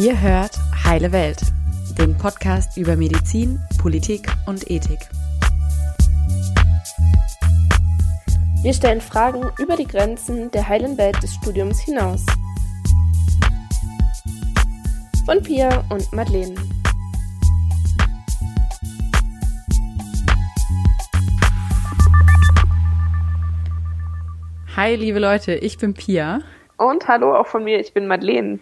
Ihr hört Heile Welt, den Podcast über Medizin, Politik und Ethik. Wir stellen Fragen über die Grenzen der heilen Welt des Studiums hinaus. Von Pia und Madeleine. Hi, liebe Leute, ich bin Pia. Und hallo auch von mir, ich bin Madeleine.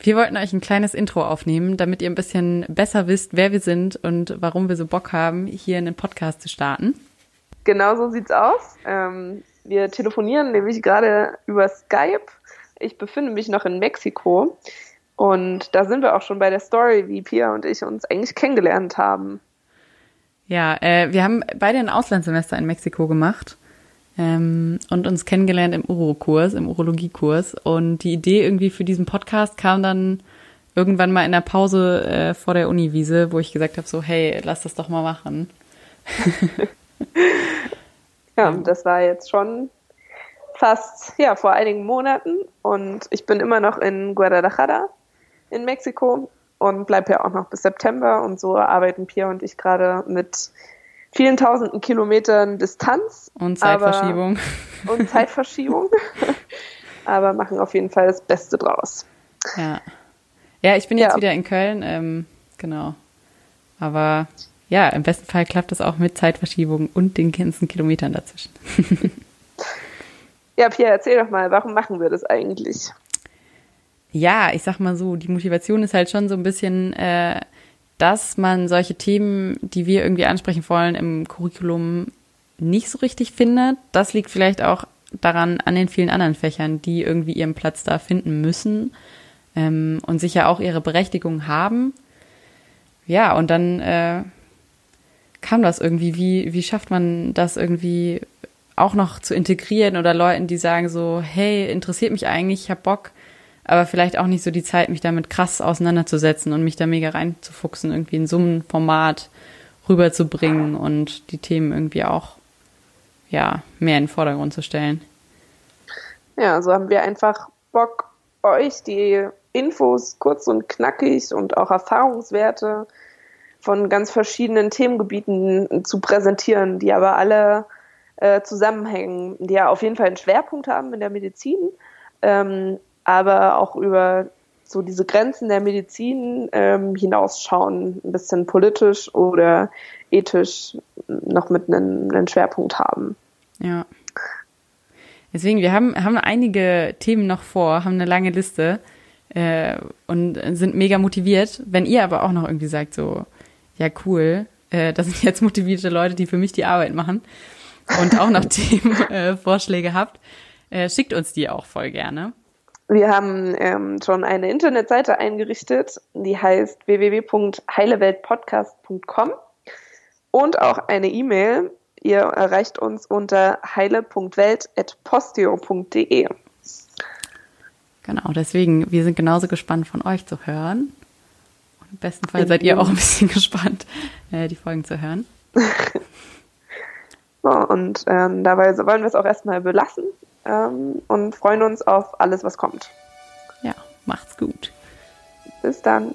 Wir wollten euch ein kleines Intro aufnehmen, damit ihr ein bisschen besser wisst, wer wir sind und warum wir so Bock haben, hier einen Podcast zu starten. Genau so sieht's aus. Ähm, wir telefonieren nämlich gerade über Skype. Ich befinde mich noch in Mexiko und da sind wir auch schon bei der Story, wie Pia und ich uns eigentlich kennengelernt haben. Ja, äh, wir haben beide ein Auslandssemester in Mexiko gemacht ähm, und uns kennengelernt im Urokurs, im Urologiekurs. Und die Idee irgendwie für diesen Podcast kam dann irgendwann mal in der Pause äh, vor der Uniwiese, wo ich gesagt habe, so, hey, lass das doch mal machen. ja, das war jetzt schon fast, ja, vor einigen Monaten und ich bin immer noch in Guadalajara in Mexiko und bleibe ja auch noch bis September und so arbeiten Pia und ich gerade mit vielen tausenden Kilometern Distanz. Und Zeitverschiebung. Aber, und Zeitverschiebung. aber machen auf jeden Fall das Beste draus. Ja. Ja, ich bin jetzt ja. wieder in Köln, ähm, genau. Aber ja, im besten Fall klappt das auch mit Zeitverschiebung und den ganzen Kilometern dazwischen. ja, Pierre, erzähl doch mal, warum machen wir das eigentlich? Ja, ich sag mal so, die Motivation ist halt schon so ein bisschen äh, dass man solche Themen, die wir irgendwie ansprechen wollen, im Curriculum nicht so richtig findet. Das liegt vielleicht auch daran an den vielen anderen Fächern, die irgendwie ihren Platz da finden müssen ähm, und sicher auch ihre Berechtigung haben. Ja, und dann äh, kam das irgendwie. Wie, wie schafft man das irgendwie auch noch zu integrieren oder Leuten, die sagen so, hey, interessiert mich eigentlich, ich hab Bock, aber vielleicht auch nicht so die Zeit, mich damit krass auseinanderzusetzen und mich da mega reinzufuchsen, irgendwie in so ein Format rüberzubringen und die Themen irgendwie auch ja mehr in den Vordergrund zu stellen. Ja, so haben wir einfach Bock, euch die Infos kurz und knackig und auch Erfahrungswerte von ganz verschiedenen Themengebieten zu präsentieren, die aber alle äh, zusammenhängen, die ja auf jeden Fall einen Schwerpunkt haben in der Medizin, ähm, aber auch über so diese Grenzen der Medizin ähm, hinausschauen, ein bisschen politisch oder ethisch noch mit einem, einem Schwerpunkt haben. Ja. Deswegen, wir haben, haben einige Themen noch vor, haben eine lange Liste äh, und sind mega motiviert. Wenn ihr aber auch noch irgendwie sagt, so, ja, cool, äh, das sind jetzt motivierte Leute, die für mich die Arbeit machen und auch noch Themenvorschläge äh, habt, schickt uns die auch voll gerne. Wir haben ähm, schon eine Internetseite eingerichtet, die heißt www.heileweltpodcast.com und auch eine E-Mail. Ihr erreicht uns unter heile.welt.posteo.de. Genau, deswegen, wir sind genauso gespannt von euch zu hören. Und Im besten Fall seid ihr auch ein bisschen gespannt, äh, die Folgen zu hören. so, und ähm, dabei wollen wir es auch erstmal belassen ähm, und freuen uns auf alles, was kommt. Ja, macht's gut. Bis dann.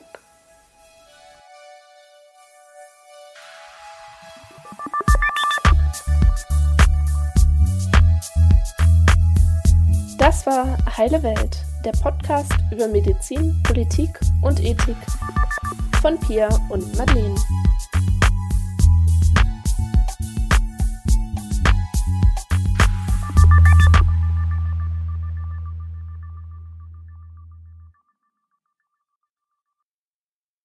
Das war Heile Welt, der Podcast über Medizin, Politik und Ethik von Pia und Madeleine.